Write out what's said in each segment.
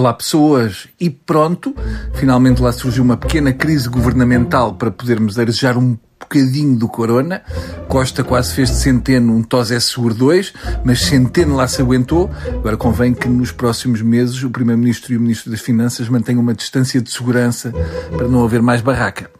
Olá pessoas! E pronto, finalmente lá surgiu uma pequena crise governamental para podermos arejar um bocadinho do corona. Costa quase fez de Centeno um Tosé Seguro 2, mas Centeno lá se aguentou. Agora convém que nos próximos meses o Primeiro-Ministro e o Ministro das Finanças mantenham uma distância de segurança para não haver mais barraca.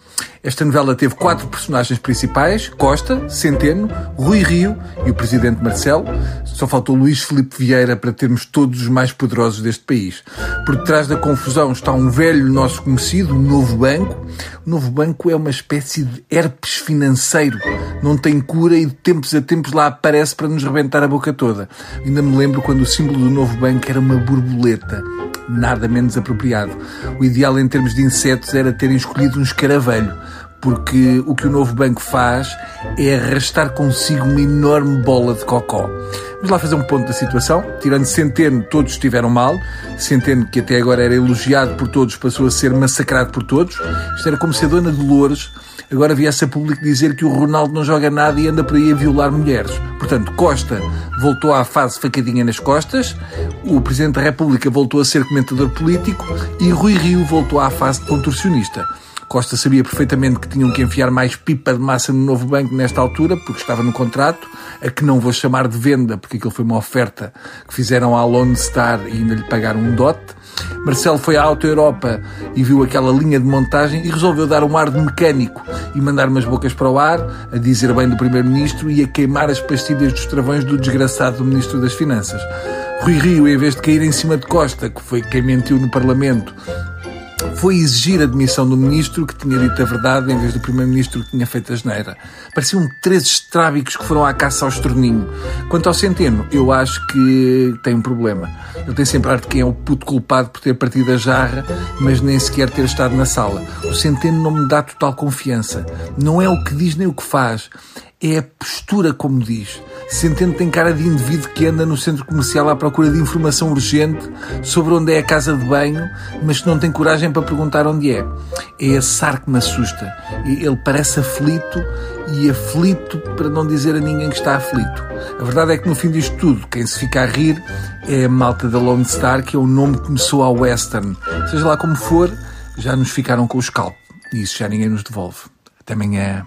Esta novela teve quatro personagens principais: Costa, Centeno, Rui Rio e o presidente Marcelo. Só faltou Luís Felipe Vieira para termos todos os mais poderosos deste país. Por detrás da confusão está um velho nosso conhecido, o Novo Banco. O Novo Banco é uma espécie de herpes financeiro. Não tem cura e de tempos a tempos lá aparece para nos rebentar a boca toda. Ainda me lembro quando o símbolo do Novo Banco era uma borboleta nada menos apropriado. O ideal em termos de insetos era terem escolhido um escaravelho, porque o que o novo banco faz é arrastar consigo uma enorme bola de cocó. Vamos lá fazer um ponto da situação. Tirando Centeno, todos estiveram mal. Centeno, que até agora era elogiado por todos, passou a ser massacrado por todos. Isto era como se a Dona Dolores agora viesse a público dizer que o Ronaldo não joga nada e anda por aí a violar mulheres. Portanto, Costa voltou à fase facadinha nas costas, o Presidente da República voltou a ser comentador político e Rui Rio voltou à fase de contorcionista. Costa sabia perfeitamente que tinham que enfiar mais pipa de massa no novo banco nesta altura, porque estava no contrato, a que não vou chamar de venda, porque aquilo foi uma oferta que fizeram à Lone Star e ainda lhe pagaram um dote. Marcelo foi à Auto Europa e viu aquela linha de montagem e resolveu dar um ar de mecânico e mandar umas bocas para o ar, a dizer bem do Primeiro-Ministro e a queimar as pastilhas dos travões do desgraçado do Ministro das Finanças. Rui Rio, em vez de cair em cima de Costa, que foi quem mentiu no Parlamento, foi exigir a demissão do ministro que tinha dito a verdade em vez do primeiro-ministro que tinha feito a geneira. Pareciam três estrábicos que foram à caça ao estorninho. Quanto ao Centeno, eu acho que tem um problema. Ele tem sempre ar de quem é o puto culpado por ter partido a jarra, mas nem sequer ter estado na sala. O Centeno não me dá total confiança. Não é o que diz nem o que faz. É a postura como diz. Centeno tem cara de indivíduo que anda no centro comercial à procura de informação urgente sobre onde é a casa de banho, mas que não tem coragem para perguntar onde é. É esse ar que me assusta. Ele parece aflito e aflito para não dizer a ninguém que está aflito. A verdade é que no fim disto tudo, quem se fica a rir é a malta da Lone Star, que é o nome que começou a Western. Seja lá como for, já nos ficaram com o scalp. E isso já ninguém nos devolve. Até amanhã.